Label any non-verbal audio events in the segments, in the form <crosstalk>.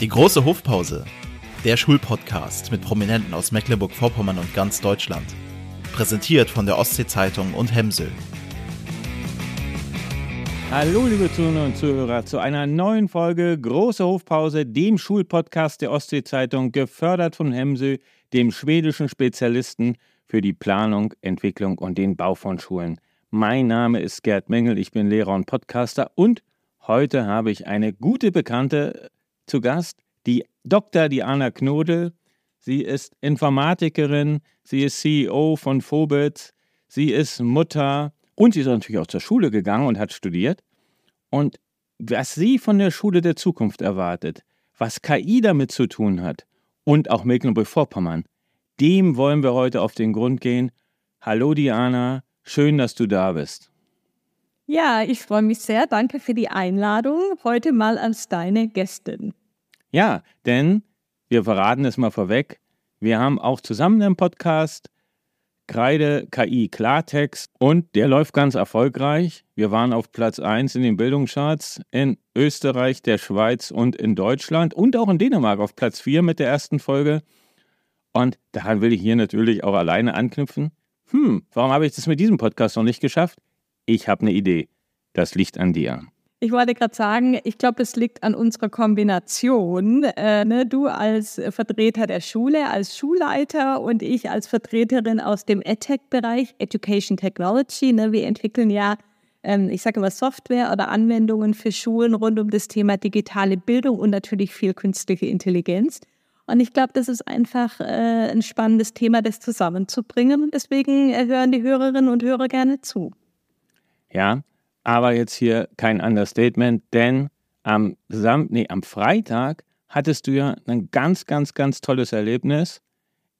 Die große Hofpause. Der Schulpodcast mit Prominenten aus Mecklenburg-Vorpommern und ganz Deutschland. Präsentiert von der Ostsee-Zeitung und Hemsel. Hallo, liebe Zuhörer und Zuhörer, zu einer neuen Folge Große Hofpause, dem Schulpodcast der Ostsee-Zeitung, gefördert von Hemsel, dem schwedischen Spezialisten für die Planung, Entwicklung und den Bau von Schulen. Mein Name ist Gerd Mengel, ich bin Lehrer und Podcaster und heute habe ich eine gute Bekannte zu Gast, die Dr. Diana Knodel. Sie ist Informatikerin, sie ist CEO von Phobit, sie ist Mutter und sie ist natürlich auch zur Schule gegangen und hat studiert. Und was sie von der Schule der Zukunft erwartet, was KI damit zu tun hat und auch Mecklenburg-Vorpommern, dem wollen wir heute auf den Grund gehen. Hallo Diana, schön, dass du da bist. Ja, ich freue mich sehr. Danke für die Einladung. Heute mal als deine Gästin. Ja, denn wir verraten es mal vorweg. Wir haben auch zusammen einen Podcast Kreide KI Klartext und der läuft ganz erfolgreich. Wir waren auf Platz 1 in den Bildungscharts in Österreich, der Schweiz und in Deutschland und auch in Dänemark auf Platz 4 mit der ersten Folge. Und daran will ich hier natürlich auch alleine anknüpfen. Hm, warum habe ich das mit diesem Podcast noch nicht geschafft? Ich habe eine Idee. Das liegt an dir. Ich wollte gerade sagen, ich glaube, es liegt an unserer Kombination. Äh, ne? Du als Vertreter der Schule, als Schulleiter und ich als Vertreterin aus dem EdTech-Bereich, Education Technology. Ne? Wir entwickeln ja, ähm, ich sage immer Software oder Anwendungen für Schulen rund um das Thema digitale Bildung und natürlich viel künstliche Intelligenz. Und ich glaube, das ist einfach äh, ein spannendes Thema, das zusammenzubringen. Und deswegen äh, hören die Hörerinnen und Hörer gerne zu. Ja, aber jetzt hier kein Understatement, denn am, Sam nee, am Freitag hattest du ja ein ganz, ganz, ganz tolles Erlebnis.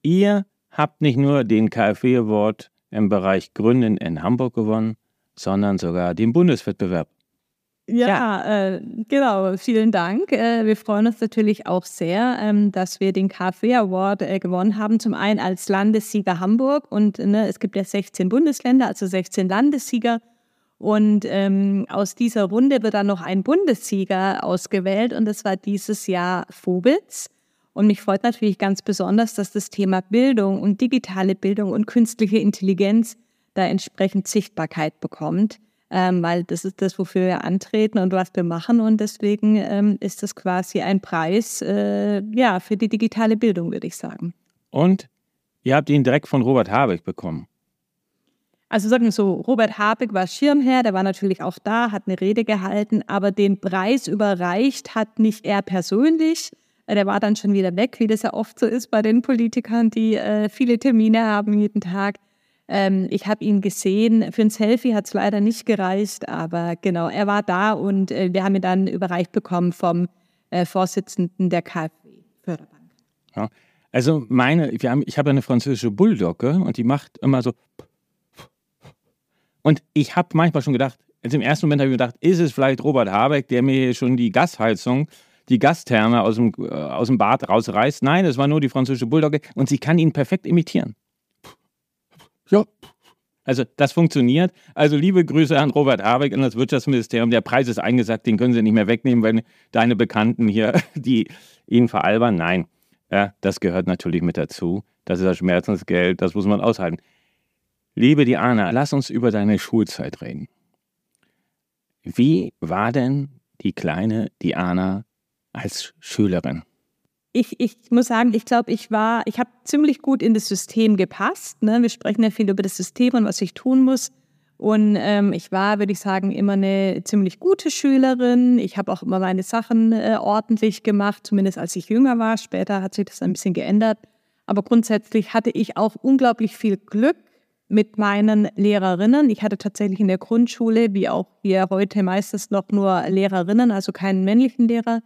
Ihr habt nicht nur den KfW Award im Bereich Gründen in Hamburg gewonnen, sondern sogar den Bundeswettbewerb. Ja, ja. Äh, genau. Vielen Dank. Äh, wir freuen uns natürlich auch sehr, ähm, dass wir den KfW Award äh, gewonnen haben. Zum einen als Landessieger Hamburg und ne, es gibt ja 16 Bundesländer, also 16 Landessieger. Und ähm, aus dieser Runde wird dann noch ein Bundessieger ausgewählt und das war dieses Jahr Vobitz. Und mich freut natürlich ganz besonders, dass das Thema Bildung und digitale Bildung und künstliche Intelligenz da entsprechend Sichtbarkeit bekommt, ähm, weil das ist das, wofür wir antreten und was wir machen. Und deswegen ähm, ist das quasi ein Preis äh, ja, für die digitale Bildung, würde ich sagen. Und ihr habt ihn direkt von Robert Habeck bekommen. Also sagen wir so, Robert Habeck war Schirmherr, der war natürlich auch da, hat eine Rede gehalten, aber den Preis überreicht hat nicht er persönlich. Äh, der war dann schon wieder weg, wie das ja oft so ist bei den Politikern, die äh, viele Termine haben jeden Tag. Ähm, ich habe ihn gesehen. Für ein Selfie hat es leider nicht gereicht, aber genau, er war da und äh, wir haben ihn dann überreicht bekommen vom äh, Vorsitzenden der KfW-Förderbank. Ja, also meine, haben, ich habe eine französische Bulldogge und die macht immer so und ich habe manchmal schon gedacht, jetzt im ersten Moment habe ich gedacht, ist es vielleicht Robert Habeck, der mir schon die Gasheizung, die Gastherme aus dem, äh, aus dem Bad rausreißt? Nein, es war nur die französische Bulldogge und sie kann ihn perfekt imitieren. Ja. Also das funktioniert. Also liebe Grüße an Robert Habeck und das Wirtschaftsministerium. Der Preis ist eingesagt, den können Sie nicht mehr wegnehmen, wenn deine Bekannten hier, <laughs> die ihn veralbern. Nein, ja, das gehört natürlich mit dazu. Das ist das Schmerzensgeld, das muss man aushalten. Liebe Diana, lass uns über deine Schulzeit reden. Wie war denn die kleine Diana als Schülerin? Ich, ich muss sagen, ich glaube, ich war, ich habe ziemlich gut in das System gepasst. Ne? Wir sprechen ja viel über das System und was ich tun muss. Und ähm, ich war, würde ich sagen, immer eine ziemlich gute Schülerin. Ich habe auch immer meine Sachen äh, ordentlich gemacht, zumindest als ich jünger war. Später hat sich das ein bisschen geändert. Aber grundsätzlich hatte ich auch unglaublich viel Glück mit meinen Lehrerinnen. Ich hatte tatsächlich in der Grundschule, wie auch wir heute meistens noch nur Lehrerinnen, also keinen männlichen Lehrer,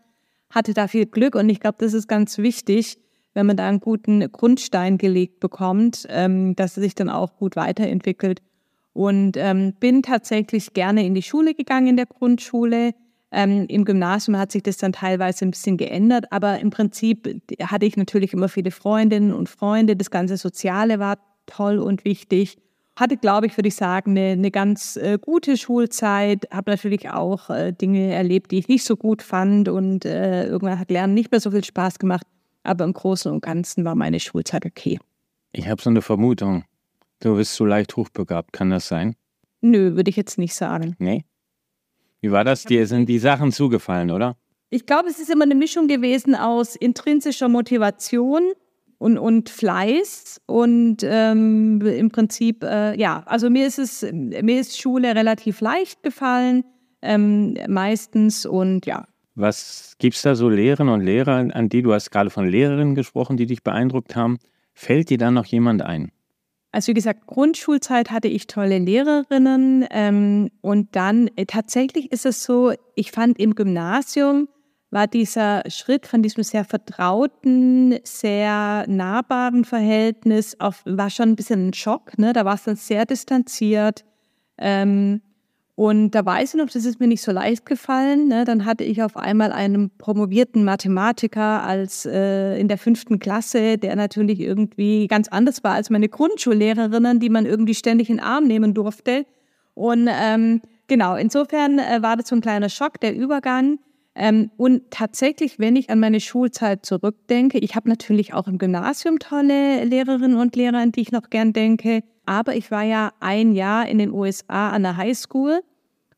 hatte da viel Glück und ich glaube, das ist ganz wichtig, wenn man da einen guten Grundstein gelegt bekommt, ähm, dass es sich dann auch gut weiterentwickelt. Und ähm, bin tatsächlich gerne in die Schule gegangen in der Grundschule. Ähm, Im Gymnasium hat sich das dann teilweise ein bisschen geändert, aber im Prinzip hatte ich natürlich immer viele Freundinnen und Freunde. Das ganze Soziale war toll und wichtig. hatte, glaube ich, würde ich sagen, eine, eine ganz äh, gute Schulzeit. Habe natürlich auch äh, Dinge erlebt, die ich nicht so gut fand und äh, irgendwann hat Lernen nicht mehr so viel Spaß gemacht. Aber im Großen und Ganzen war meine Schulzeit okay. Ich habe so eine Vermutung. Du bist so leicht hochbegabt, kann das sein? Nö, würde ich jetzt nicht sagen. Nee. Wie war das? Dir sind die Sachen zugefallen, oder? Ich glaube, es ist immer eine Mischung gewesen aus intrinsischer Motivation und, und Fleiß und ähm, im Prinzip, äh, ja, also mir ist es, mir ist Schule relativ leicht gefallen, ähm, meistens und ja. Was gibt es da so Lehrerinnen und Lehrer, an die du hast gerade von Lehrerinnen gesprochen, die dich beeindruckt haben? Fällt dir da noch jemand ein? Also wie gesagt, Grundschulzeit hatte ich tolle Lehrerinnen ähm, und dann äh, tatsächlich ist es so, ich fand im Gymnasium war dieser Schritt von diesem sehr vertrauten, sehr nahbaren Verhältnis auf, war schon ein bisschen ein Schock. Ne? Da war es dann sehr distanziert. Ähm, und da weiß ich noch, das ist mir nicht so leicht gefallen. Ne? Dann hatte ich auf einmal einen promovierten Mathematiker als äh, in der fünften Klasse, der natürlich irgendwie ganz anders war als meine Grundschullehrerinnen, die man irgendwie ständig in den Arm nehmen durfte. Und ähm, genau, insofern äh, war das so ein kleiner Schock, der Übergang. Ähm, und tatsächlich, wenn ich an meine Schulzeit zurückdenke, ich habe natürlich auch im Gymnasium tolle Lehrerinnen und Lehrer, an die ich noch gern denke. Aber ich war ja ein Jahr in den USA an der Highschool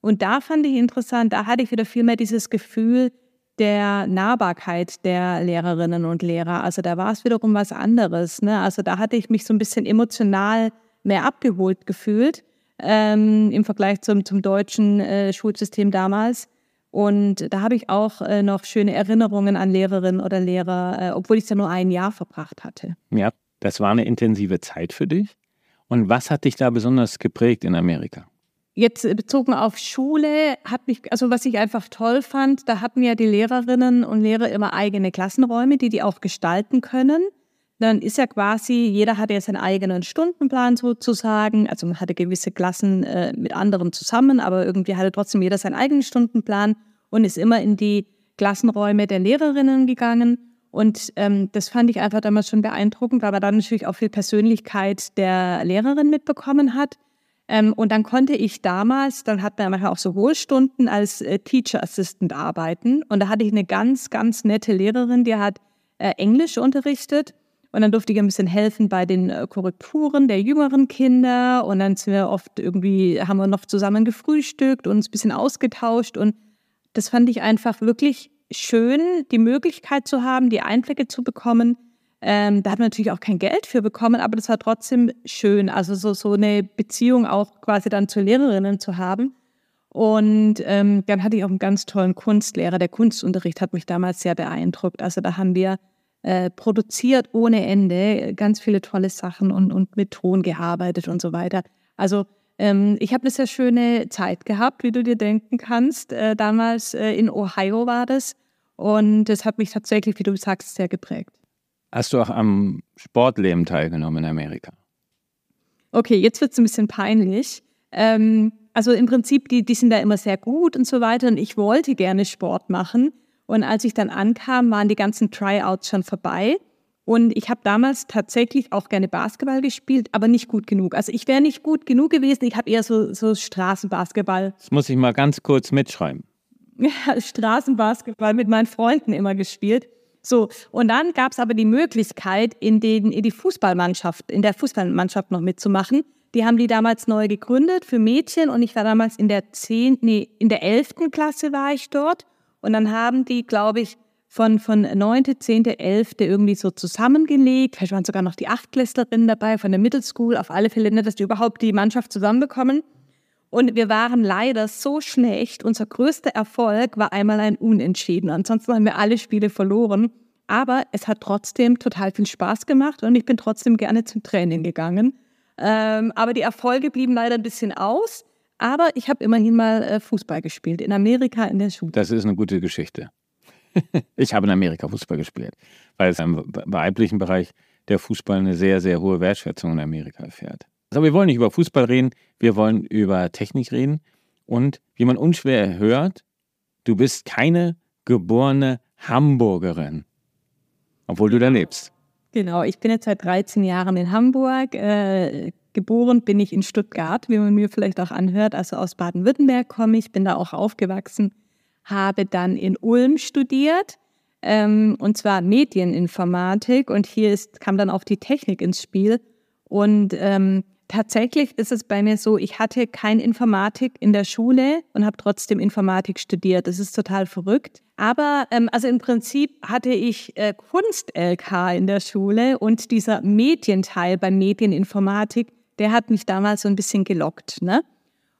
und da fand ich interessant, da hatte ich wieder viel mehr dieses Gefühl der Nahbarkeit der Lehrerinnen und Lehrer. Also da war es wiederum was anderes. Ne? Also da hatte ich mich so ein bisschen emotional mehr abgeholt gefühlt ähm, im Vergleich zum, zum deutschen äh, Schulsystem damals. Und da habe ich auch äh, noch schöne Erinnerungen an Lehrerinnen oder Lehrer, äh, obwohl ich es ja nur ein Jahr verbracht hatte. Ja, das war eine intensive Zeit für dich. Und was hat dich da besonders geprägt in Amerika? Jetzt bezogen auf Schule hat mich, also was ich einfach toll fand, da hatten ja die Lehrerinnen und Lehrer immer eigene Klassenräume, die die auch gestalten können. Dann ist ja quasi, jeder hatte ja seinen eigenen Stundenplan sozusagen. Also man hatte gewisse Klassen äh, mit anderen zusammen, aber irgendwie hatte trotzdem jeder seinen eigenen Stundenplan und ist immer in die Klassenräume der Lehrerinnen gegangen. Und ähm, das fand ich einfach damals schon beeindruckend, weil man dann natürlich auch viel Persönlichkeit der Lehrerin mitbekommen hat. Ähm, und dann konnte ich damals, dann hat man manchmal auch so Hohlstunden als äh, Teacher Assistant arbeiten. Und da hatte ich eine ganz, ganz nette Lehrerin, die hat äh, Englisch unterrichtet. Und dann durfte ich ein bisschen helfen bei den äh, Korrekturen der jüngeren Kinder. Und dann sind wir oft irgendwie, haben wir noch zusammen gefrühstückt und uns ein bisschen ausgetauscht. Und das fand ich einfach wirklich schön, die Möglichkeit zu haben, die Einblicke zu bekommen. Ähm, da hat man natürlich auch kein Geld für bekommen, aber das war trotzdem schön. Also so, so eine Beziehung auch quasi dann zu Lehrerinnen zu haben. Und ähm, dann hatte ich auch einen ganz tollen Kunstlehrer. Der Kunstunterricht hat mich damals sehr beeindruckt. Also da haben wir äh, produziert ohne Ende, ganz viele tolle Sachen und, und mit Ton gearbeitet und so weiter. Also ähm, ich habe eine sehr schöne Zeit gehabt, wie du dir denken kannst. Äh, damals äh, in Ohio war das und das hat mich tatsächlich, wie du sagst, sehr geprägt. Hast du auch am Sportleben teilgenommen in Amerika? Okay, jetzt wird es ein bisschen peinlich. Ähm, also im Prinzip, die, die sind da immer sehr gut und so weiter und ich wollte gerne Sport machen. Und als ich dann ankam, waren die ganzen Tryouts schon vorbei. Und ich habe damals tatsächlich auch gerne Basketball gespielt, aber nicht gut genug. Also ich wäre nicht gut genug gewesen. Ich habe eher so, so Straßenbasketball. Das muss ich mal ganz kurz mitschreiben. <laughs> Ja, Straßenbasketball mit meinen Freunden immer gespielt. So, und dann gab es aber die Möglichkeit, in, den, in die Fußballmannschaft, in der Fußballmannschaft noch mitzumachen. Die haben die damals neu gegründet für Mädchen und ich war damals in der 10., nee, in der 11. Klasse war ich dort. Und dann haben die, glaube ich, von, von 9., 10., 11. irgendwie so zusammengelegt. Vielleicht waren sogar noch die Achtklässlerinnen dabei von der Middle School. Auf alle Fälle, nicht, dass die überhaupt die Mannschaft zusammenbekommen. Und wir waren leider so schlecht. Unser größter Erfolg war einmal ein Unentschieden. Ansonsten haben wir alle Spiele verloren. Aber es hat trotzdem total viel Spaß gemacht und ich bin trotzdem gerne zum Training gegangen. Ähm, aber die Erfolge blieben leider ein bisschen aus. Aber ich habe immerhin mal äh, Fußball gespielt, in Amerika in der Schule. Das ist eine gute Geschichte. <laughs> ich habe in Amerika Fußball gespielt, weil es im weiblichen Bereich der Fußball eine sehr, sehr hohe Wertschätzung in Amerika erfährt. Also wir wollen nicht über Fußball reden, wir wollen über Technik reden. Und wie man unschwer hört, du bist keine geborene Hamburgerin, obwohl du da lebst. Genau, ich bin jetzt seit 13 Jahren in Hamburg, äh, geboren bin ich in Stuttgart, wie man mir vielleicht auch anhört. Also aus Baden-Württemberg komme ich, bin da auch aufgewachsen, habe dann in Ulm studiert, ähm, und zwar Medieninformatik. Und hier ist, kam dann auch die Technik ins Spiel. Und ähm, tatsächlich ist es bei mir so, ich hatte kein Informatik in der Schule und habe trotzdem Informatik studiert. Das ist total verrückt. Aber ähm, also im Prinzip hatte ich äh, Kunst-LK in der Schule und dieser Medienteil bei Medieninformatik, der hat mich damals so ein bisschen gelockt. Ne?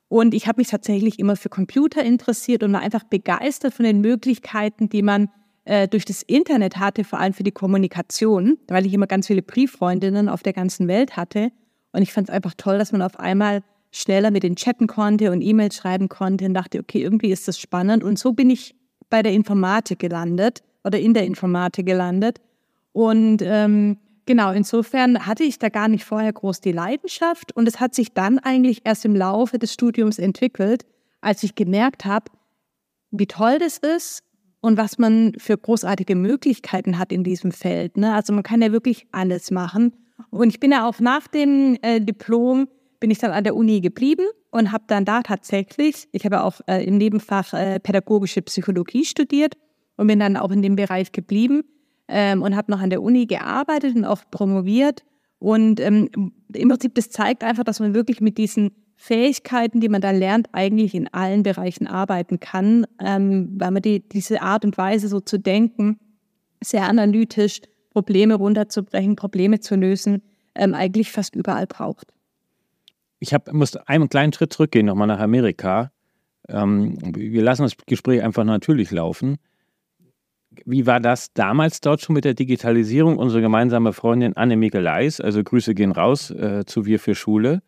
Und ich habe mich tatsächlich immer für Computer interessiert und war einfach begeistert von den Möglichkeiten, die man äh, durch das Internet hatte, vor allem für die Kommunikation, weil ich immer ganz viele Brieffreundinnen auf der ganzen Welt hatte. Und ich fand es einfach toll, dass man auf einmal schneller mit den chatten konnte und E-Mails schreiben konnte und dachte, okay, irgendwie ist das spannend. Und so bin ich bei der Informatik gelandet oder in der Informatik gelandet. Und ähm, genau, insofern hatte ich da gar nicht vorher groß die Leidenschaft. Und es hat sich dann eigentlich erst im Laufe des Studiums entwickelt, als ich gemerkt habe, wie toll das ist und was man für großartige Möglichkeiten hat in diesem Feld. Ne? Also man kann ja wirklich alles machen. Und ich bin ja auch nach dem äh, Diplom, bin ich dann an der Uni geblieben und habe dann da tatsächlich, ich habe auch äh, im Nebenfach äh, pädagogische Psychologie studiert und bin dann auch in dem Bereich geblieben ähm, und habe noch an der Uni gearbeitet und auch promoviert. Und ähm, im Prinzip, das zeigt einfach, dass man wirklich mit diesen Fähigkeiten, die man da lernt, eigentlich in allen Bereichen arbeiten kann, ähm, weil man die, diese Art und Weise so zu denken, sehr analytisch, Probleme runterzubrechen, Probleme zu lösen, ähm, eigentlich fast überall braucht. Ich hab, muss einen kleinen Schritt zurückgehen, nochmal nach Amerika. Ähm, wir lassen das Gespräch einfach natürlich laufen. Wie war das damals dort schon mit der Digitalisierung? Unsere gemeinsame Freundin Anne Leis, also Grüße gehen raus äh, zu Wir für Schule,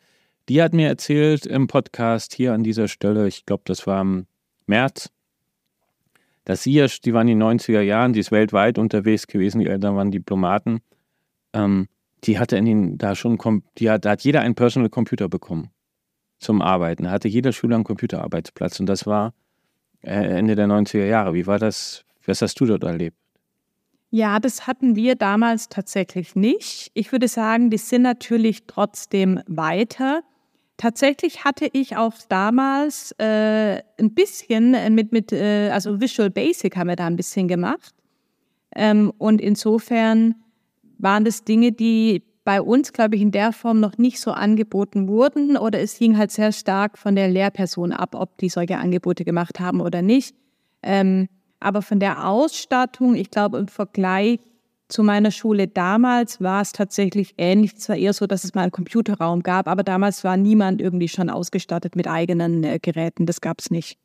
die hat mir erzählt im Podcast hier an dieser Stelle, ich glaube, das war im März, dass sie ja, die waren in den 90er Jahren, die ist weltweit unterwegs gewesen, die Eltern waren Diplomaten, ähm, die hatte in den, da schon, die hat, da hat jeder einen Personal Computer bekommen zum Arbeiten. Da hatte jeder Schüler einen Computerarbeitsplatz und das war äh, Ende der 90er Jahre. Wie war das, was hast du dort erlebt? Ja, das hatten wir damals tatsächlich nicht. Ich würde sagen, die sind natürlich trotzdem weiter. Tatsächlich hatte ich auch damals äh, ein bisschen mit, mit äh, also Visual Basic haben wir da ein bisschen gemacht. Ähm, und insofern waren das Dinge, die bei uns, glaube ich, in der Form noch nicht so angeboten wurden oder es hing halt sehr stark von der Lehrperson ab, ob die solche Angebote gemacht haben oder nicht. Ähm, aber von der Ausstattung, ich glaube, im Vergleich zu meiner Schule damals war es tatsächlich ähnlich. Zwar eher so, dass es mal einen Computerraum gab, aber damals war niemand irgendwie schon ausgestattet mit eigenen äh, Geräten. Das gab es nicht.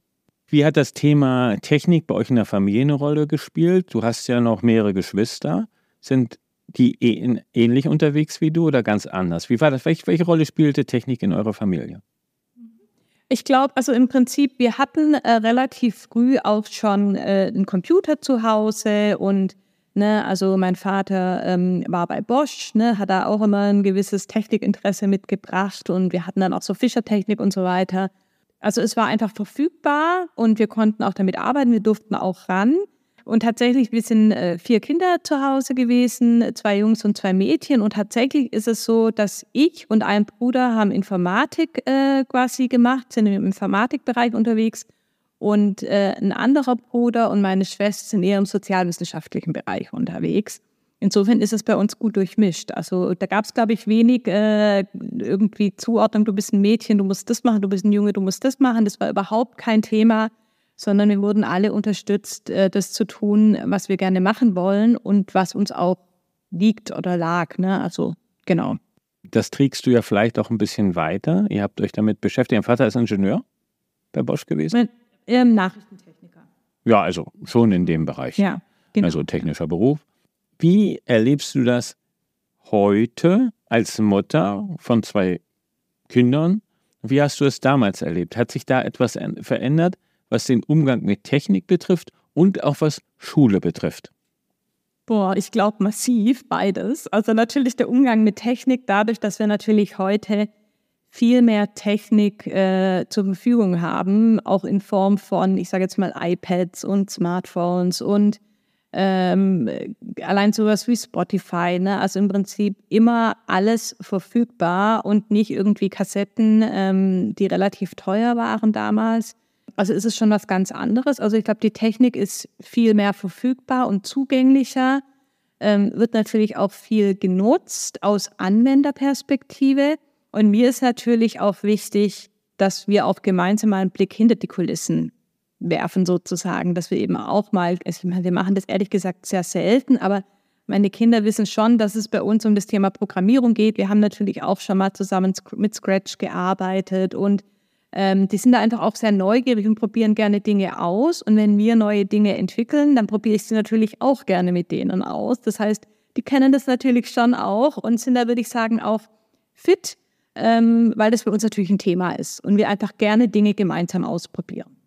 Wie hat das Thema Technik bei euch in der Familie eine Rolle gespielt? Du hast ja noch mehrere Geschwister. Sind die ähnlich unterwegs wie du oder ganz anders? Wie war das? Welche, welche Rolle spielte Technik in eurer Familie? Ich glaube, also im Prinzip, wir hatten äh, relativ früh auch schon äh, einen Computer zu Hause und Ne, also mein Vater ähm, war bei Bosch, ne, hat da auch immer ein gewisses Technikinteresse mitgebracht und wir hatten dann auch so Fischertechnik und so weiter. Also es war einfach verfügbar und wir konnten auch damit arbeiten, wir durften auch ran. Und tatsächlich, wir sind äh, vier Kinder zu Hause gewesen, zwei Jungs und zwei Mädchen. Und tatsächlich ist es so, dass ich und ein Bruder haben Informatik äh, quasi gemacht, sind im Informatikbereich unterwegs. Und äh, ein anderer Bruder und meine Schwester sind eher im sozialwissenschaftlichen Bereich unterwegs. Insofern ist es bei uns gut durchmischt. Also da gab es, glaube ich, wenig äh, irgendwie Zuordnung, du bist ein Mädchen, du musst das machen, du bist ein Junge, du musst das machen. Das war überhaupt kein Thema, sondern wir wurden alle unterstützt, äh, das zu tun, was wir gerne machen wollen und was uns auch liegt oder lag. Ne? Also genau. Das trägst du ja vielleicht auch ein bisschen weiter. Ihr habt euch damit beschäftigt. Dein Vater ist Ingenieur bei Bosch gewesen? Ähm, Nachrichtentechniker. Ja, also schon in dem Bereich. Ja, genau. Also technischer Beruf. Wie erlebst du das heute als Mutter von zwei Kindern? Wie hast du es damals erlebt? Hat sich da etwas verändert, was den Umgang mit Technik betrifft und auch was Schule betrifft? Boah, ich glaube massiv beides. Also natürlich der Umgang mit Technik, dadurch, dass wir natürlich heute viel mehr Technik äh, zur Verfügung haben, auch in Form von, ich sage jetzt mal, iPads und Smartphones und ähm, allein sowas wie Spotify, ne? also im Prinzip immer alles verfügbar und nicht irgendwie Kassetten, ähm, die relativ teuer waren damals. Also ist es schon was ganz anderes. Also ich glaube, die Technik ist viel mehr verfügbar und zugänglicher, ähm, wird natürlich auch viel genutzt aus Anwenderperspektive. Und mir ist natürlich auch wichtig, dass wir auch gemeinsam mal einen Blick hinter die Kulissen werfen sozusagen, dass wir eben auch mal, also wir machen das ehrlich gesagt sehr selten, aber meine Kinder wissen schon, dass es bei uns um das Thema Programmierung geht. Wir haben natürlich auch schon mal zusammen mit Scratch gearbeitet und ähm, die sind da einfach auch sehr neugierig und probieren gerne Dinge aus. Und wenn wir neue Dinge entwickeln, dann probiere ich sie natürlich auch gerne mit denen aus. Das heißt, die kennen das natürlich schon auch und sind da, würde ich sagen, auch fit, ähm, weil das für uns natürlich ein Thema ist und wir einfach gerne Dinge gemeinsam ausprobieren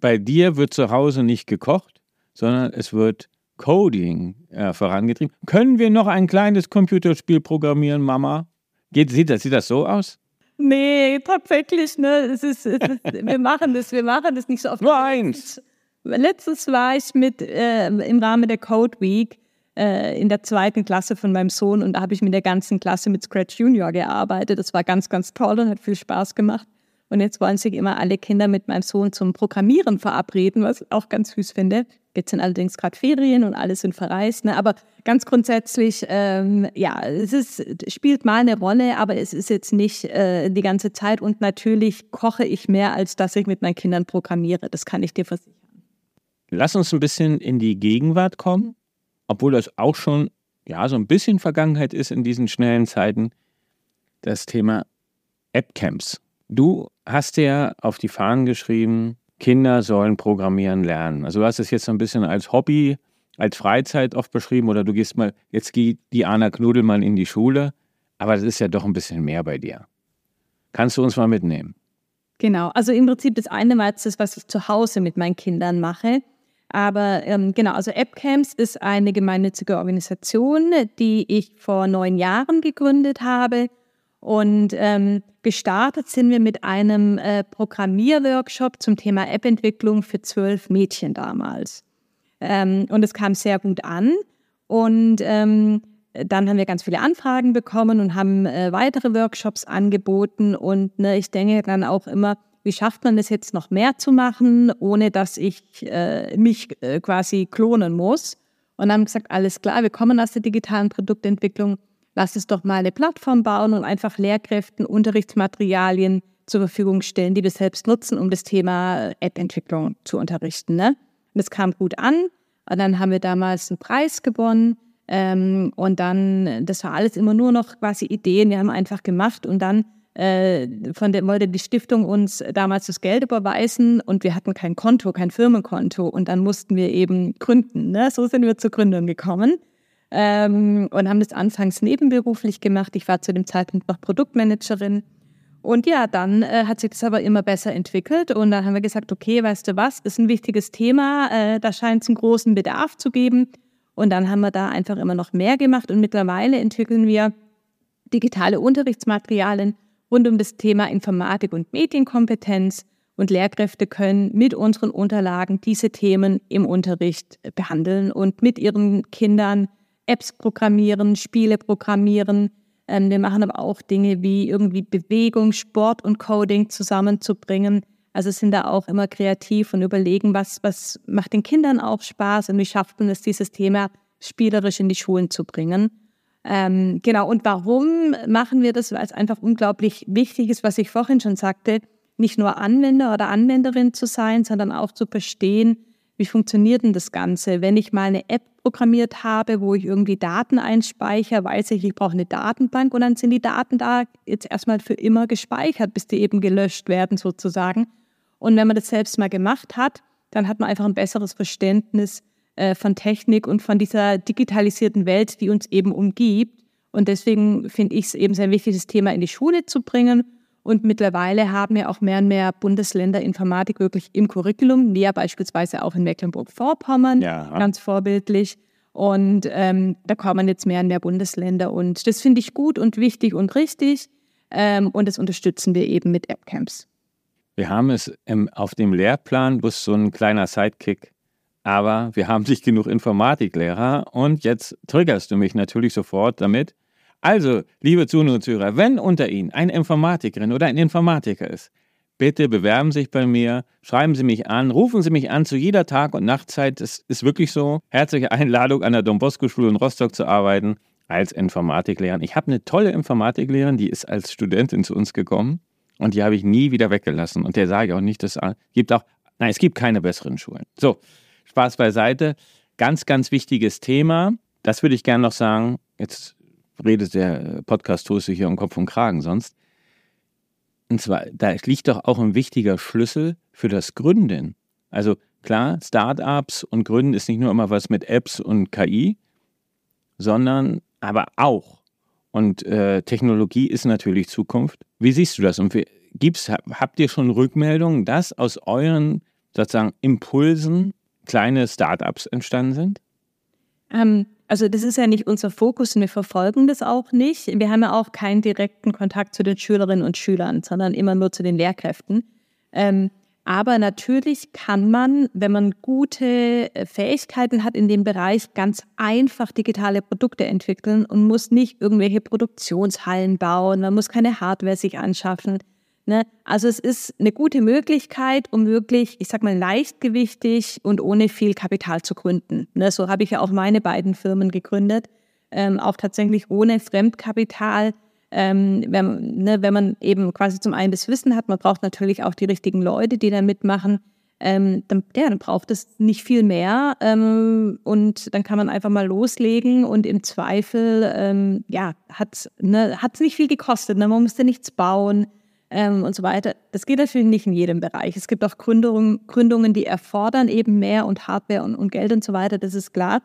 bei dir wird zu Hause nicht gekocht, sondern es wird Coding äh, vorangetrieben. Können wir noch ein kleines Computerspiel programmieren, Mama? Geht, sieht, das, sieht das so aus? Nee, tatsächlich, ne? Es ist, es ist, wir machen das, wir machen das nicht so oft. Nur eins. Letztes war ich mit äh, im Rahmen der Code Week äh, in der zweiten Klasse von meinem Sohn und da habe ich mit der ganzen Klasse mit Scratch Junior gearbeitet. Das war ganz, ganz toll und hat viel Spaß gemacht. Und jetzt wollen sich immer alle Kinder mit meinem Sohn zum Programmieren verabreden, was ich auch ganz süß finde. Jetzt sind allerdings gerade Ferien und alle sind verreist. Ne? Aber ganz grundsätzlich, ähm, ja, es ist, spielt mal eine Rolle, aber es ist jetzt nicht äh, die ganze Zeit. Und natürlich koche ich mehr, als dass ich mit meinen Kindern programmiere. Das kann ich dir versichern. Lass uns ein bisschen in die Gegenwart kommen, obwohl das auch schon ja so ein bisschen Vergangenheit ist in diesen schnellen Zeiten. Das Thema App-Camps. Du hast ja auf die Fahnen geschrieben, Kinder sollen programmieren lernen. Also du hast es jetzt so ein bisschen als Hobby, als Freizeit oft beschrieben oder du gehst mal, jetzt geht die Anna Knudelmann in die Schule, aber das ist ja doch ein bisschen mehr bei dir. Kannst du uns mal mitnehmen? Genau, also im Prinzip das eine war jetzt das, was ich zu Hause mit meinen Kindern mache. Aber ähm, genau, also AppCamps ist eine gemeinnützige Organisation, die ich vor neun Jahren gegründet habe und ähm, gestartet sind wir mit einem äh, Programmierworkshop zum Thema App-Entwicklung für zwölf Mädchen damals. Ähm, und es kam sehr gut an. Und ähm, dann haben wir ganz viele Anfragen bekommen und haben äh, weitere Workshops angeboten. Und ne, ich denke dann auch immer, wie schafft man es jetzt noch mehr zu machen, ohne dass ich äh, mich äh, quasi klonen muss? Und haben gesagt, alles klar, wir kommen aus der digitalen Produktentwicklung lass es doch mal eine Plattform bauen und einfach Lehrkräften Unterrichtsmaterialien zur Verfügung stellen, die wir selbst nutzen, um das Thema App-Entwicklung zu unterrichten. Ne? Und das kam gut an. Und dann haben wir damals einen Preis gewonnen. Ähm, und dann, das war alles immer nur noch quasi Ideen. Wir haben einfach gemacht und dann äh, von der, wollte die Stiftung uns damals das Geld überweisen und wir hatten kein Konto, kein Firmenkonto und dann mussten wir eben gründen. Ne? So sind wir zur Gründung gekommen ähm, und haben das anfangs nebenberuflich gemacht. Ich war zu dem Zeitpunkt noch Produktmanagerin. Und ja, dann äh, hat sich das aber immer besser entwickelt und dann haben wir gesagt, okay, weißt du was, ist ein wichtiges Thema, äh, da scheint es einen großen Bedarf zu geben. Und dann haben wir da einfach immer noch mehr gemacht und mittlerweile entwickeln wir digitale Unterrichtsmaterialien rund um das Thema Informatik und Medienkompetenz und Lehrkräfte können mit unseren Unterlagen diese Themen im Unterricht behandeln und mit ihren Kindern Apps programmieren, Spiele programmieren. Ähm, wir machen aber auch Dinge wie irgendwie Bewegung, Sport und Coding zusammenzubringen. Also sind da auch immer kreativ und überlegen, was, was macht den Kindern auch Spaß und wie schafft man es, dieses Thema spielerisch in die Schulen zu bringen. Ähm, genau, und warum machen wir das? Weil es einfach unglaublich wichtig ist, was ich vorhin schon sagte, nicht nur Anwender oder Anwenderin zu sein, sondern auch zu verstehen, wie funktioniert denn das Ganze? Wenn ich mal eine App programmiert habe, wo ich irgendwie Daten einspeichere, weiß ich, ich brauche eine Datenbank und dann sind die Daten da jetzt erstmal für immer gespeichert, bis die eben gelöscht werden sozusagen. Und wenn man das selbst mal gemacht hat, dann hat man einfach ein besseres Verständnis äh, von Technik und von dieser digitalisierten Welt, die uns eben umgibt. Und deswegen finde ich es eben sehr wichtig, das Thema in die Schule zu bringen und mittlerweile haben ja auch mehr und mehr Bundesländer Informatik wirklich im Curriculum, näher beispielsweise auch in Mecklenburg-Vorpommern, ja. ganz vorbildlich. Und ähm, da kommen jetzt mehr und mehr Bundesländer. Und das finde ich gut und wichtig und richtig. Ähm, und das unterstützen wir eben mit AppCamps. Wir haben es im, auf dem Lehrplan, es so ein kleiner Sidekick aber wir haben nicht genug Informatiklehrer und jetzt triggerst du mich natürlich sofort damit. Also, liebe Zuhörer und Zuhörer, wenn unter Ihnen eine Informatikerin oder ein Informatiker ist, bitte bewerben Sie sich bei mir, schreiben Sie mich an, rufen Sie mich an zu jeder Tag- und Nachtzeit. Es ist wirklich so. Herzliche Einladung an der Don Bosco Schule in Rostock zu arbeiten als Informatiklehrerin. Ich habe eine tolle Informatiklehrerin, die ist als Studentin zu uns gekommen und die habe ich nie wieder weggelassen. Und der sage ich auch nicht, dass es gibt auch, nein, es gibt keine besseren Schulen. So, Spaß beiseite. Ganz, ganz wichtiges Thema. Das würde ich gerne noch sagen. Jetzt redet der Podcast-Host hier um Kopf und Kragen sonst. Und zwar, da liegt doch auch ein wichtiger Schlüssel für das Gründen. Also klar, Startups und Gründen ist nicht nur immer was mit Apps und KI, sondern aber auch. Und äh, Technologie ist natürlich Zukunft. Wie siehst du das? Und wie, gibt's, habt ihr schon Rückmeldungen, dass aus euren sozusagen Impulsen kleine Startups entstanden sind? Ähm, also das ist ja nicht unser Fokus und wir verfolgen das auch nicht. Wir haben ja auch keinen direkten Kontakt zu den Schülerinnen und Schülern, sondern immer nur zu den Lehrkräften. Ähm, aber natürlich kann man, wenn man gute äh, Fähigkeiten hat in dem Bereich, ganz einfach digitale Produkte entwickeln und muss nicht irgendwelche Produktionshallen bauen, man muss keine Hardware sich anschaffen. Ne? Also es ist eine gute Möglichkeit, um wirklich, ich sag mal, leichtgewichtig und ohne viel Kapital zu gründen. Ne? So habe ich ja auch meine beiden Firmen gegründet, ähm, auch tatsächlich ohne Fremdkapital. Ähm, wenn, ne, wenn man eben quasi zum einen das Wissen hat, man braucht natürlich auch die richtigen Leute, die da mitmachen. Ähm, dann, ja, dann braucht es nicht viel mehr ähm, und dann kann man einfach mal loslegen und im Zweifel, ähm, ja, hat es ne, nicht viel gekostet. Ne? Man musste nichts bauen ähm, und so weiter. Das geht natürlich nicht in jedem Bereich. Es gibt auch Gründungen, Gründungen die erfordern eben mehr und Hardware und, und Geld und so weiter, das ist klar.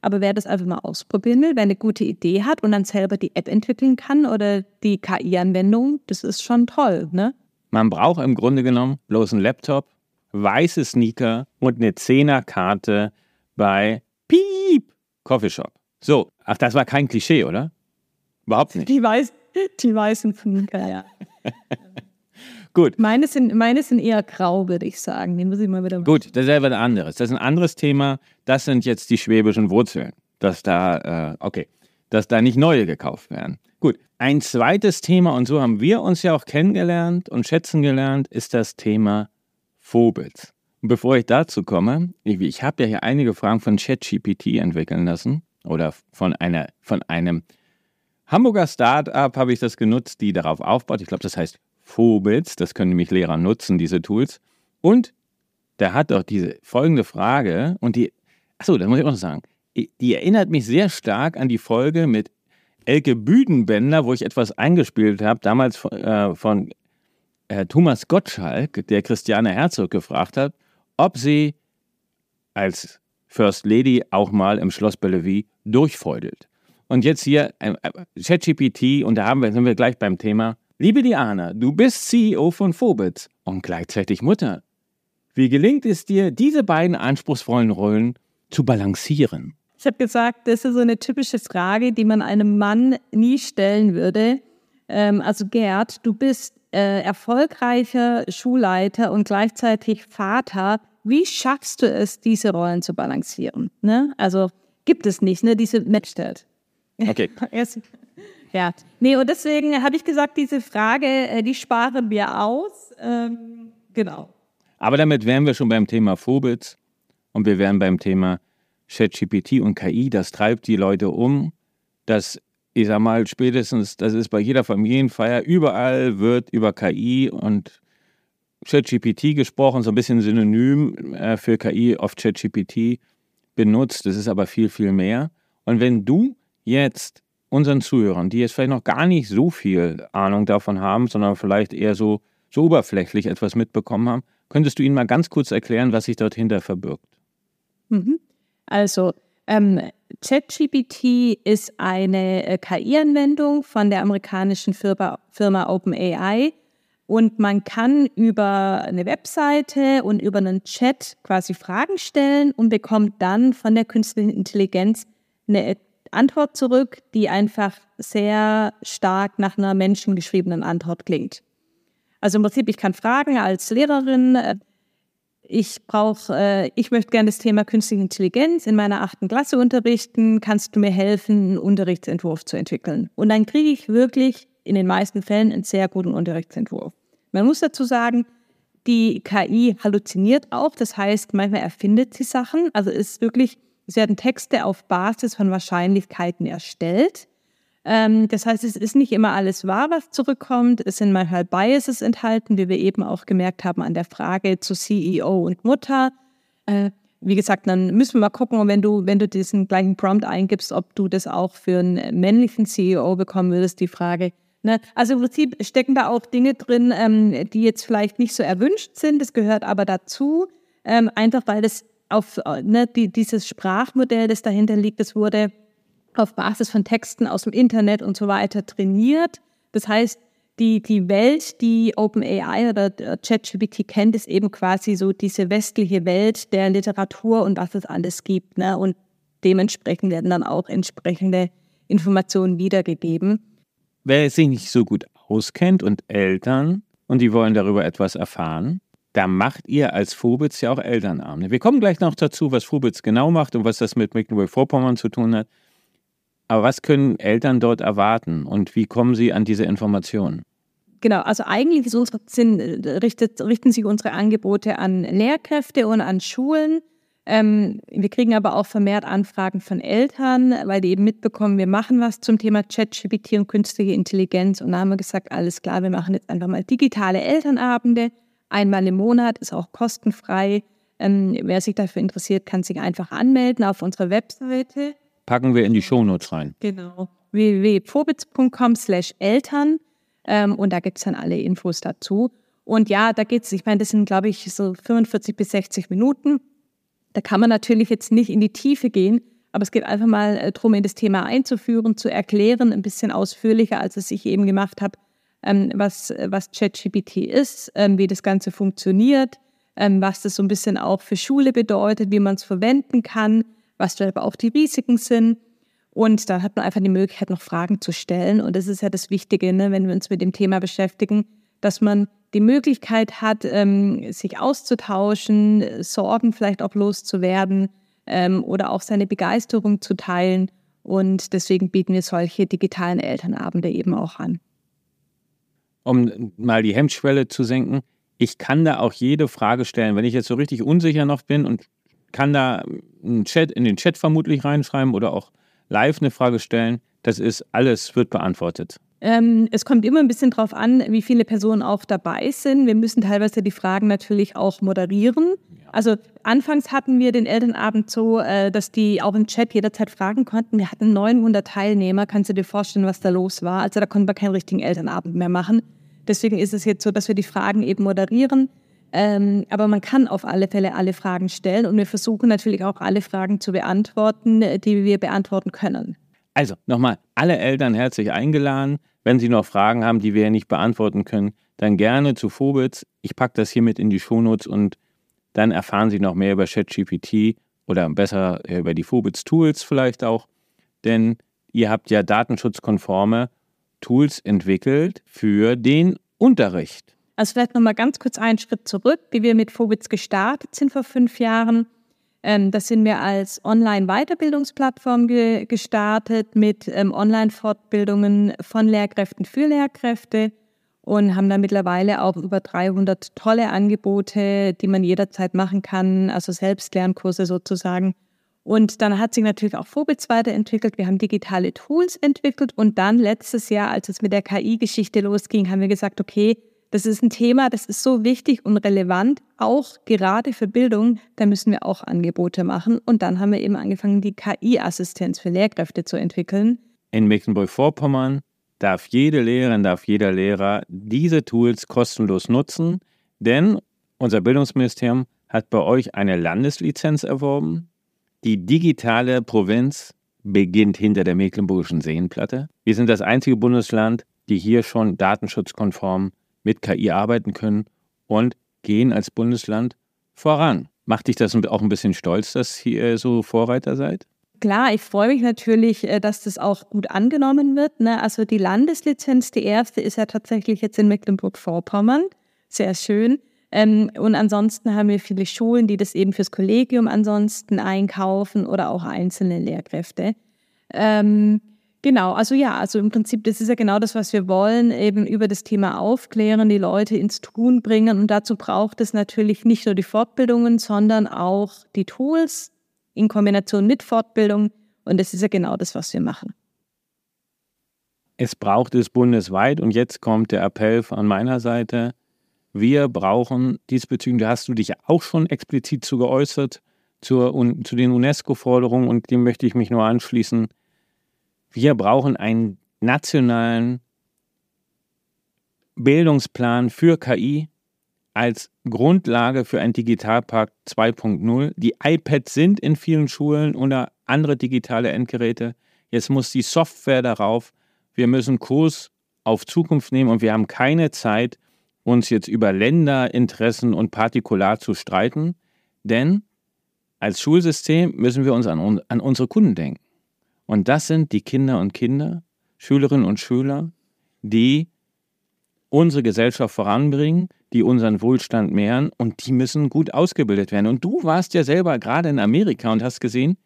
Aber wer das einfach mal ausprobieren will, wer eine gute Idee hat und dann selber die App entwickeln kann oder die KI-Anwendung, das ist schon toll, ne? Man braucht im Grunde genommen bloß einen Laptop, weiße Sneaker und eine Zehnerkarte bei Piep Coffeeshop. So, ach, das war kein Klischee, oder? Überhaupt nicht. Die, weiß, die weißen Sneaker, ja. <laughs> <laughs> Gut. Meine sind, meine sind eher grau, würde ich sagen. Den muss ich mal wieder. Gut, das ist ja was anderes. Das ist ein anderes Thema. Das sind jetzt die schwäbischen Wurzeln. Dass da, äh, okay, dass da nicht neue gekauft werden. Gut. Ein zweites Thema, und so haben wir uns ja auch kennengelernt und schätzen gelernt, ist das Thema Vogels. Und bevor ich dazu komme, ich, ich habe ja hier einige Fragen von ChatGPT entwickeln lassen oder von, einer, von einem Hamburger Startup habe ich das genutzt, die darauf aufbaut. Ich glaube, das heißt Phobits. Das können nämlich Lehrer nutzen, diese Tools. Und der hat doch diese folgende Frage und die, achso, das muss ich auch noch sagen. Die erinnert mich sehr stark an die Folge mit Elke Büdenbender, wo ich etwas eingespielt habe, damals von, äh, von äh, Thomas Gottschalk, der Christiane Herzog gefragt hat, ob sie als First Lady auch mal im Schloss Bellevue durchfeudelt. Und jetzt hier äh, äh, ChatGPT und da haben wir, sind wir gleich beim Thema. Liebe Diana, du bist CEO von Phobit und gleichzeitig Mutter. Wie gelingt es dir, diese beiden anspruchsvollen Rollen zu balancieren? Ich habe gesagt, das ist so eine typische Frage, die man einem Mann nie stellen würde. Ähm, also Gerd, du bist äh, erfolgreicher Schulleiter und gleichzeitig Vater. Wie schaffst du es, diese Rollen zu balancieren? Ne? Also gibt es nicht, ne? diese Matchstelle. Okay. <laughs> ja, nee, und deswegen habe ich gesagt, diese Frage, äh, die sparen wir aus. Ähm, genau. Aber damit wären wir schon beim Thema Phobits und wir wären beim Thema ChatGPT und KI. Das treibt die Leute um. Das, ich sag mal, spätestens, das ist bei jeder Familienfeier, überall wird über KI und ChatGPT gesprochen, so ein bisschen synonym äh, für KI auf ChatGPT benutzt. Das ist aber viel, viel mehr. Und wenn du jetzt unseren Zuhörern, die jetzt vielleicht noch gar nicht so viel Ahnung davon haben, sondern vielleicht eher so, so oberflächlich etwas mitbekommen haben, könntest du ihnen mal ganz kurz erklären, was sich dort hinter verbirgt? Mhm. Also, ähm, ChatGPT ist eine äh, KI-Anwendung von der amerikanischen Firma, Firma OpenAI und man kann über eine Webseite und über einen Chat quasi Fragen stellen und bekommt dann von der künstlichen Intelligenz eine Antwort zurück, die einfach sehr stark nach einer menschengeschriebenen Antwort klingt. Also im Prinzip, ich kann fragen als Lehrerin, äh, ich brauche, äh, ich möchte gerne das Thema künstliche Intelligenz in meiner achten Klasse unterrichten. Kannst du mir helfen, einen Unterrichtsentwurf zu entwickeln? Und dann kriege ich wirklich in den meisten Fällen einen sehr guten Unterrichtsentwurf. Man muss dazu sagen, die KI halluziniert auch, das heißt, manchmal erfindet sie Sachen. Also es ist wirklich, es werden Texte auf Basis von Wahrscheinlichkeiten erstellt. Ähm, das heißt, es ist nicht immer alles wahr, was zurückkommt. Es sind manchmal Biases enthalten, wie wir eben auch gemerkt haben an der Frage zu CEO und Mutter. Äh, wie gesagt, dann müssen wir mal gucken, wenn du, wenn du diesen gleichen Prompt eingibst, ob du das auch für einen männlichen CEO bekommen würdest, die Frage, Ne? Also im Prinzip stecken da auch Dinge drin, ähm, die jetzt vielleicht nicht so erwünscht sind. Das gehört aber dazu, ähm, einfach weil das auf ne, die, dieses Sprachmodell, das dahinter liegt, das wurde auf Basis von Texten aus dem Internet und so weiter trainiert. Das heißt, die, die Welt, die OpenAI oder ChatGPT kennt, ist eben quasi so diese westliche Welt der Literatur und was es alles gibt. Ne? Und dementsprechend werden dann auch entsprechende Informationen wiedergegeben wer sich nicht so gut auskennt und Eltern und die wollen darüber etwas erfahren, da macht ihr als Vobitz ja auch Elternabende. Wir kommen gleich noch dazu, was Vobitz genau macht und was das mit Mecklenburg-Vorpommern zu tun hat. Aber was können Eltern dort erwarten und wie kommen sie an diese Informationen? Genau, also eigentlich sind, richtet, richten sich unsere Angebote an Lehrkräfte und an Schulen. Ähm, wir kriegen aber auch vermehrt Anfragen von Eltern, weil die eben mitbekommen, wir machen was zum Thema ChatGPT und künstliche Intelligenz. Und da haben wir gesagt, alles klar, wir machen jetzt einfach mal digitale Elternabende. Einmal im Monat ist auch kostenfrei. Ähm, wer sich dafür interessiert, kann sich einfach anmelden auf unserer Webseite. Packen wir in die Shownotes rein. Genau. www.probitz.com slash Eltern. Ähm, und da gibt es dann alle Infos dazu. Und ja, da geht es, ich meine, das sind, glaube ich, so 45 bis 60 Minuten. Da kann man natürlich jetzt nicht in die Tiefe gehen, aber es geht einfach mal äh, darum, in das Thema einzuführen, zu erklären, ein bisschen ausführlicher, als es ich eben gemacht habe, ähm, was, was ChatGPT ist, ähm, wie das Ganze funktioniert, ähm, was das so ein bisschen auch für Schule bedeutet, wie man es verwenden kann, was da aber auch die Risiken sind. Und dann hat man einfach die Möglichkeit, noch Fragen zu stellen. Und das ist ja das Wichtige, ne, wenn wir uns mit dem Thema beschäftigen, dass man die Möglichkeit hat, ähm, sich auszutauschen, Sorgen vielleicht auch loszuwerden ähm, oder auch seine Begeisterung zu teilen. Und deswegen bieten wir solche digitalen Elternabende eben auch an. Um mal die Hemmschwelle zu senken, ich kann da auch jede Frage stellen. Wenn ich jetzt so richtig unsicher noch bin und kann da einen Chat, in den Chat vermutlich reinschreiben oder auch live eine Frage stellen, das ist alles wird beantwortet. Ähm, es kommt immer ein bisschen darauf an, wie viele Personen auch dabei sind. Wir müssen teilweise die Fragen natürlich auch moderieren. Also anfangs hatten wir den Elternabend so, äh, dass die auch im Chat jederzeit fragen konnten. Wir hatten 900 Teilnehmer. Kannst du dir vorstellen, was da los war? Also da konnten wir keinen richtigen Elternabend mehr machen. Deswegen ist es jetzt so, dass wir die Fragen eben moderieren. Ähm, aber man kann auf alle Fälle alle Fragen stellen und wir versuchen natürlich auch alle Fragen zu beantworten, die wir beantworten können. Also nochmal, alle Eltern herzlich eingeladen. Wenn Sie noch Fragen haben, die wir nicht beantworten können, dann gerne zu Phobitz. Ich packe das hier mit in die Shownotes und dann erfahren Sie noch mehr über ChatGPT oder besser über die Phobitz Tools vielleicht auch. Denn ihr habt ja datenschutzkonforme Tools entwickelt für den Unterricht. Also vielleicht nochmal ganz kurz einen Schritt zurück, wie wir mit Phobitz gestartet sind vor fünf Jahren. Ähm, das sind wir als Online-Weiterbildungsplattform ge gestartet mit ähm, Online-Fortbildungen von Lehrkräften für Lehrkräfte und haben da mittlerweile auch über 300 tolle Angebote, die man jederzeit machen kann, also Selbstlernkurse sozusagen. Und dann hat sich natürlich auch Vobitz weiterentwickelt. Wir haben digitale Tools entwickelt und dann letztes Jahr, als es mit der KI-Geschichte losging, haben wir gesagt, okay, das ist ein Thema, das ist so wichtig und relevant, auch gerade für Bildung. Da müssen wir auch Angebote machen. Und dann haben wir eben angefangen, die KI-Assistenz für Lehrkräfte zu entwickeln. In Mecklenburg-Vorpommern darf jede Lehrerin, darf jeder Lehrer diese Tools kostenlos nutzen, denn unser Bildungsministerium hat bei euch eine Landeslizenz erworben. Die digitale Provinz beginnt hinter der Mecklenburgischen Seenplatte. Wir sind das einzige Bundesland, die hier schon datenschutzkonform mit KI arbeiten können und gehen als Bundesland voran. Macht dich das auch ein bisschen stolz, dass ihr so Vorreiter seid? Klar, ich freue mich natürlich, äh, dass das auch gut angenommen wird. Ne? Also die Landeslizenz, die erste, ist ja tatsächlich jetzt in Mecklenburg-Vorpommern. Sehr schön. Ähm, und ansonsten haben wir viele Schulen, die das eben fürs Kollegium ansonsten einkaufen oder auch einzelne Lehrkräfte. Ähm, genau, also ja, also im Prinzip, das ist ja genau das, was wir wollen, eben über das Thema aufklären, die Leute ins Tun bringen. Und dazu braucht es natürlich nicht nur die Fortbildungen, sondern auch die Tools in Kombination mit Fortbildung. Und das ist ja genau das, was wir machen. Es braucht es bundesweit und jetzt kommt der Appell von meiner Seite. Wir brauchen diesbezüglich, da hast du dich auch schon explizit zu geäußert, zur, zu den UNESCO-Forderungen und dem möchte ich mich nur anschließen. Wir brauchen einen nationalen Bildungsplan für KI als Grundlage für ein Digitalpakt 2.0. Die iPads sind in vielen Schulen oder andere digitale Endgeräte. Jetzt muss die Software darauf wir müssen Kurs auf Zukunft nehmen und wir haben keine Zeit, uns jetzt über Länderinteressen und Partikular zu streiten, denn als Schulsystem müssen wir uns an, an unsere Kunden denken. Und das sind die Kinder und Kinder, Schülerinnen und Schüler, die unsere Gesellschaft voranbringen, die unseren Wohlstand mehren und die müssen gut ausgebildet werden. Und du warst ja selber gerade in Amerika und hast gesehen,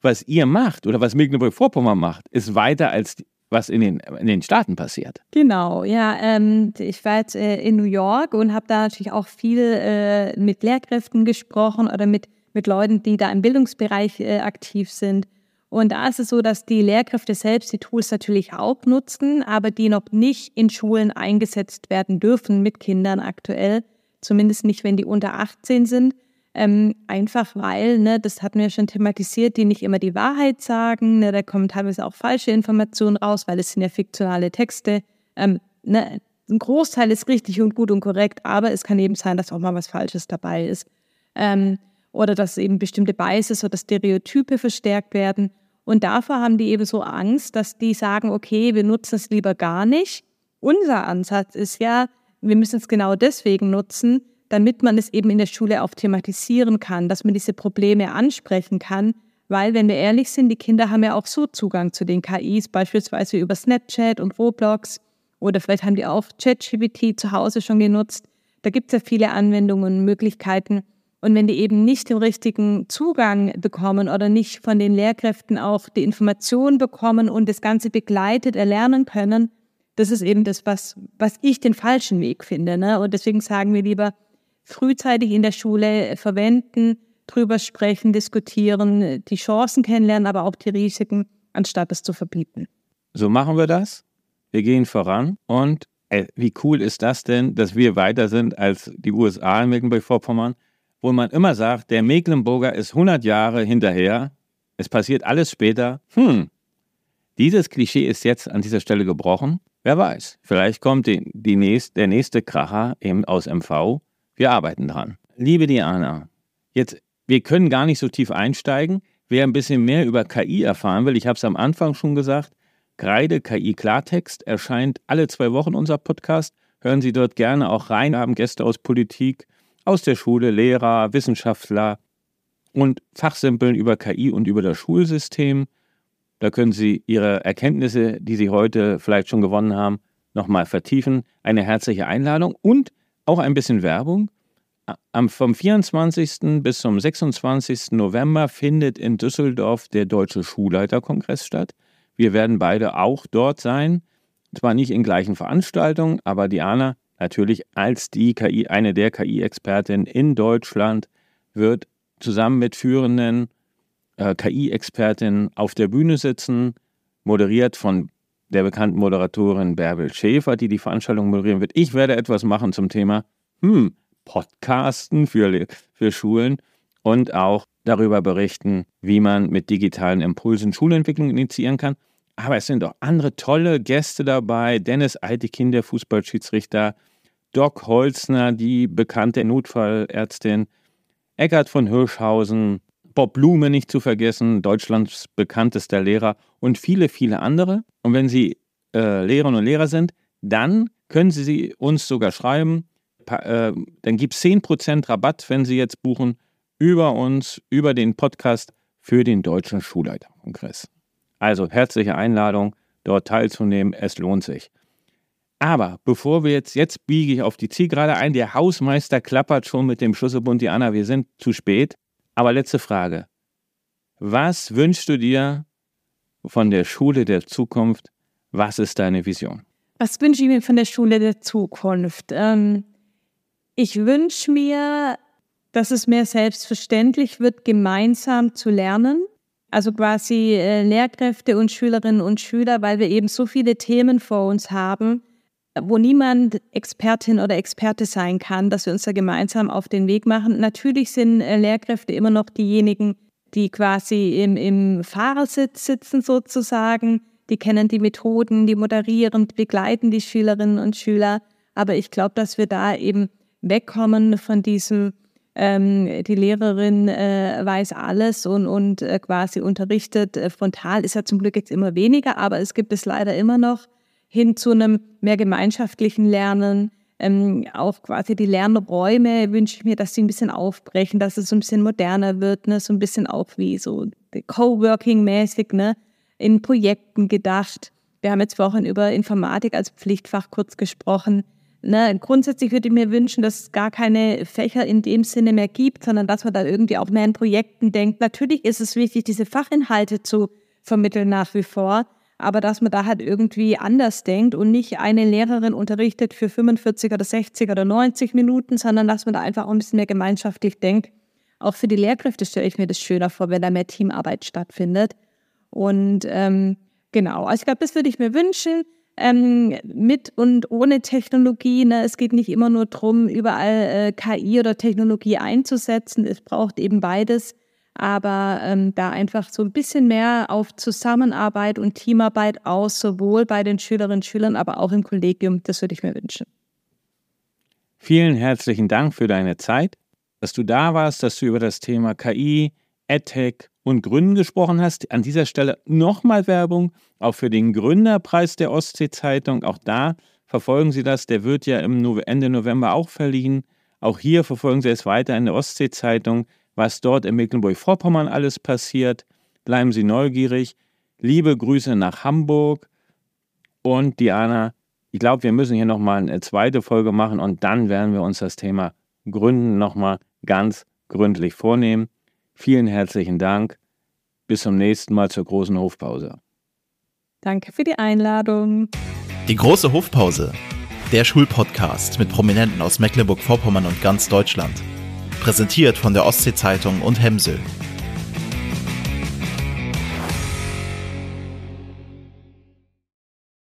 was ihr macht oder was Mecklenburg-Vorpommern macht, ist weiter als was in den, in den Staaten passiert. Genau, ja. Ähm, ich war jetzt äh, in New York und habe da natürlich auch viel äh, mit Lehrkräften gesprochen oder mit, mit Leuten, die da im Bildungsbereich äh, aktiv sind. Und da ist es so, dass die Lehrkräfte selbst die Tools natürlich auch nutzen, aber die noch nicht in Schulen eingesetzt werden dürfen mit Kindern aktuell. Zumindest nicht, wenn die unter 18 sind. Ähm, einfach weil, ne, das hatten wir schon thematisiert, die nicht immer die Wahrheit sagen. Ne, da kommen teilweise auch falsche Informationen raus, weil es sind ja fiktionale Texte. Ähm, ne, ein Großteil ist richtig und gut und korrekt, aber es kann eben sein, dass auch mal was Falsches dabei ist. Ähm, oder dass eben bestimmte Biases oder Stereotype verstärkt werden. Und davor haben die eben so Angst, dass die sagen, okay, wir nutzen es lieber gar nicht. Unser Ansatz ist ja, wir müssen es genau deswegen nutzen, damit man es eben in der Schule auch thematisieren kann, dass man diese Probleme ansprechen kann. Weil, wenn wir ehrlich sind, die Kinder haben ja auch so Zugang zu den KIs, beispielsweise über Snapchat und Roblox. Oder vielleicht haben die auch ChatGPT zu Hause schon genutzt. Da gibt es ja viele Anwendungen und Möglichkeiten. Und wenn die eben nicht den richtigen Zugang bekommen oder nicht von den Lehrkräften auch die Informationen bekommen und das Ganze begleitet erlernen können, das ist eben das, was, was ich den falschen Weg finde. Ne? Und deswegen sagen wir lieber, frühzeitig in der Schule verwenden, drüber sprechen, diskutieren, die Chancen kennenlernen, aber auch die Risiken, anstatt es zu verbieten. So machen wir das. Wir gehen voran und ey, wie cool ist das denn, dass wir weiter sind als die USA in Mecklenburg-Vorpommern, wo man immer sagt, der Mecklenburger ist 100 Jahre hinterher, es passiert alles später. Hm, dieses Klischee ist jetzt an dieser Stelle gebrochen. Wer weiß, vielleicht kommt die, die nächst, der nächste Kracher eben aus MV wir arbeiten dran. Liebe Diana, jetzt, wir können gar nicht so tief einsteigen. Wer ein bisschen mehr über KI erfahren will, ich habe es am Anfang schon gesagt, Kreide KI Klartext erscheint alle zwei Wochen unser Podcast. Hören Sie dort gerne auch rein, haben Gäste aus Politik, aus der Schule, Lehrer, Wissenschaftler und Fachsimpeln über KI und über das Schulsystem. Da können Sie Ihre Erkenntnisse, die Sie heute vielleicht schon gewonnen haben, nochmal vertiefen. Eine herzliche Einladung und auch ein bisschen Werbung. Am, vom 24. bis zum 26. November findet in Düsseldorf der Deutsche Schulleiterkongress statt. Wir werden beide auch dort sein. Zwar nicht in gleichen Veranstaltungen, aber Diana natürlich als die KI, eine der KI-Expertinnen in Deutschland, wird zusammen mit führenden äh, KI-Expertinnen auf der Bühne sitzen, moderiert von der bekannten Moderatorin Bärbel Schäfer, die die Veranstaltung moderieren wird. Ich werde etwas machen zum Thema hm, Podcasten für, für Schulen und auch darüber berichten, wie man mit digitalen Impulsen Schulentwicklung initiieren kann. Aber es sind auch andere tolle Gäste dabei. Dennis Altekin, der Fußballschiedsrichter, Doc Holzner, die bekannte Notfallärztin, Eckart von Hirschhausen, Bob Blume nicht zu vergessen, Deutschlands bekanntester Lehrer und viele, viele andere. Und wenn Sie äh, Lehrerinnen und Lehrer sind, dann können Sie uns sogar schreiben. Äh, dann gibt es 10% Rabatt, wenn Sie jetzt buchen, über uns, über den Podcast für den Deutschen Schulleiterkongress. Also herzliche Einladung, dort teilzunehmen. Es lohnt sich. Aber bevor wir jetzt, jetzt biege ich auf die Zielgerade ein, der Hausmeister klappert schon mit dem Schlüsselbund, Diana, wir sind zu spät. Aber letzte Frage. Was wünschst du dir von der Schule der Zukunft? Was ist deine Vision? Was wünsche ich mir von der Schule der Zukunft? Ähm, ich wünsche mir, dass es mehr selbstverständlich wird, gemeinsam zu lernen. Also quasi äh, Lehrkräfte und Schülerinnen und Schüler, weil wir eben so viele Themen vor uns haben, wo niemand Expertin oder Experte sein kann, dass wir uns da gemeinsam auf den Weg machen. Natürlich sind äh, Lehrkräfte immer noch diejenigen, die quasi im, im Fahrersitz sitzen sozusagen. Die kennen die Methoden, die moderieren, begleiten die Schülerinnen und Schüler. Aber ich glaube, dass wir da eben wegkommen von diesem, ähm, die Lehrerin äh, weiß alles und, und äh, quasi unterrichtet. Äh, frontal ist ja zum Glück jetzt immer weniger, aber es gibt es leider immer noch hin zu einem mehr gemeinschaftlichen Lernen. Ähm, auch quasi die Lernräume wünsche ich mir, dass sie ein bisschen aufbrechen, dass es ein bisschen moderner wird, ne? so ein bisschen auch wie so Coworking-mäßig, ne? in Projekten gedacht. Wir haben jetzt vorhin über Informatik als Pflichtfach kurz gesprochen. Ne, grundsätzlich würde ich mir wünschen, dass es gar keine Fächer in dem Sinne mehr gibt, sondern dass man da irgendwie auch mehr in Projekten denkt. Natürlich ist es wichtig, diese Fachinhalte zu vermitteln nach wie vor aber dass man da halt irgendwie anders denkt und nicht eine Lehrerin unterrichtet für 45 oder 60 oder 90 Minuten, sondern dass man da einfach auch ein bisschen mehr gemeinschaftlich denkt. Auch für die Lehrkräfte stelle ich mir das schöner vor, wenn da mehr Teamarbeit stattfindet. Und ähm, genau, also ich glaube, das würde ich mir wünschen. Ähm, mit und ohne Technologie. Ne? Es geht nicht immer nur darum, überall äh, KI oder Technologie einzusetzen. Es braucht eben beides aber ähm, da einfach so ein bisschen mehr auf Zusammenarbeit und Teamarbeit aus, sowohl bei den Schülerinnen und Schülern, aber auch im Kollegium, das würde ich mir wünschen. Vielen herzlichen Dank für deine Zeit, dass du da warst, dass du über das Thema KI, EdTech und Gründen gesprochen hast. An dieser Stelle nochmal Werbung, auch für den Gründerpreis der Ostsee-Zeitung. Auch da verfolgen Sie das, der wird ja im Ende November auch verliehen. Auch hier verfolgen Sie es weiter in der Ostsee-Zeitung was dort in Mecklenburg-Vorpommern alles passiert. Bleiben Sie neugierig. Liebe Grüße nach Hamburg. Und Diana, ich glaube, wir müssen hier nochmal eine zweite Folge machen und dann werden wir uns das Thema Gründen nochmal ganz gründlich vornehmen. Vielen herzlichen Dank. Bis zum nächsten Mal zur großen Hofpause. Danke für die Einladung. Die große Hofpause. Der Schulpodcast mit Prominenten aus Mecklenburg-Vorpommern und ganz Deutschland. Präsentiert von der Ostsee-Zeitung und Hemsel.